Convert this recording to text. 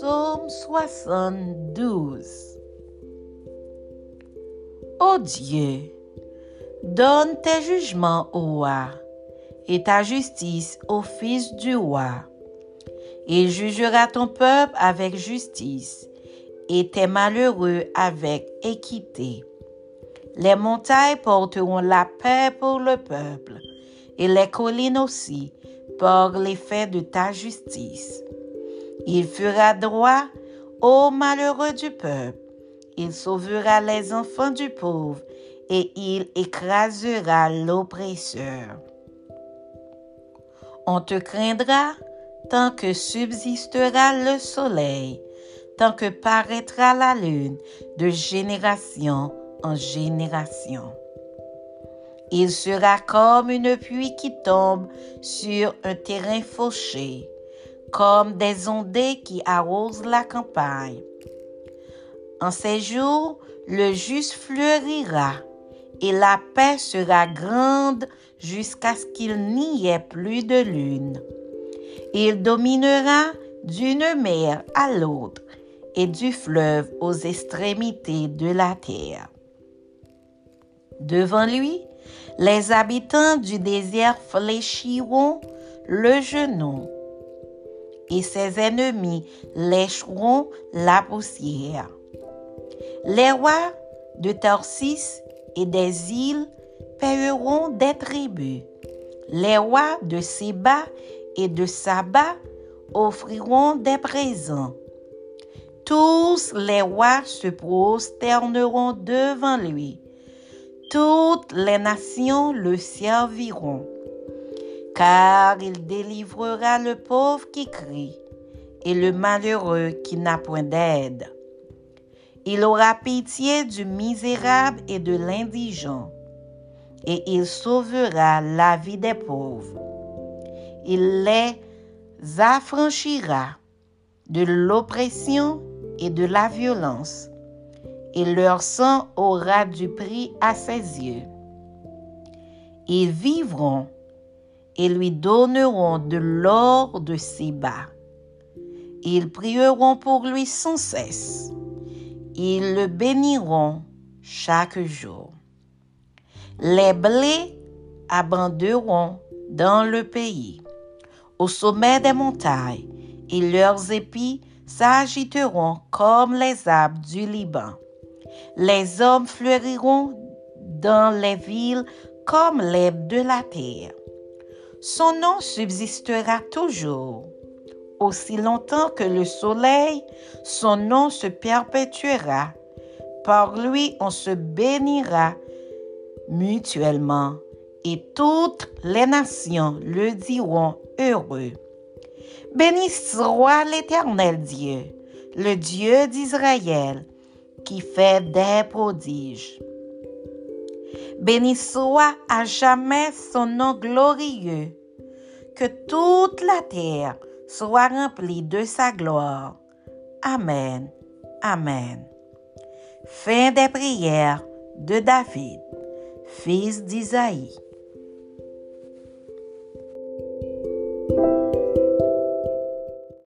Psaume 72 Ô Dieu, donne tes jugements au roi et ta justice au fils du roi. Il jugera ton peuple avec justice et tes malheureux avec équité. Les montagnes porteront la paix pour le peuple et les collines aussi par l'effet de ta justice. Il fera droit aux malheureux du peuple. Il sauvera les enfants du pauvre et il écrasera l'oppresseur. On te craindra tant que subsistera le soleil, tant que paraîtra la lune de génération en génération. Il sera comme une pluie qui tombe sur un terrain fauché comme des ondées qui arrosent la campagne. En ces jours, le juste fleurira et la paix sera grande jusqu'à ce qu'il n'y ait plus de lune. Il dominera d'une mer à l'autre et du fleuve aux extrémités de la terre. Devant lui, les habitants du désert fléchiront le genou et ses ennemis lécheront la poussière. Les rois de Tarsis et des îles paieront des tribus. Les rois de Séba et de Saba offriront des présents. Tous les rois se prosterneront devant lui. Toutes les nations le serviront car il délivrera le pauvre qui crie et le malheureux qui n'a point d'aide. Il aura pitié du misérable et de l'indigent, et il sauvera la vie des pauvres. Il les affranchira de l'oppression et de la violence, et leur sang aura du prix à ses yeux. Ils vivront et lui donneront de l'or de bas. Ils prieront pour lui sans cesse. Ils le béniront chaque jour. Les blés abonderont dans le pays, au sommet des montagnes, et leurs épis s'agiteront comme les arbres du Liban. Les hommes fleuriront dans les villes comme l'herbe de la terre. Son nom subsistera toujours. Aussi longtemps que le soleil, son nom se perpétuera. Par lui, on se bénira mutuellement et toutes les nations le diront heureux. Béni soit l'Éternel Dieu, le Dieu d'Israël, qui fait des prodiges. Béni soit à jamais son nom glorieux. Que toute la terre soit remplie de sa gloire. Amen. Amen. Fin des prières de David, fils d'Isaïe.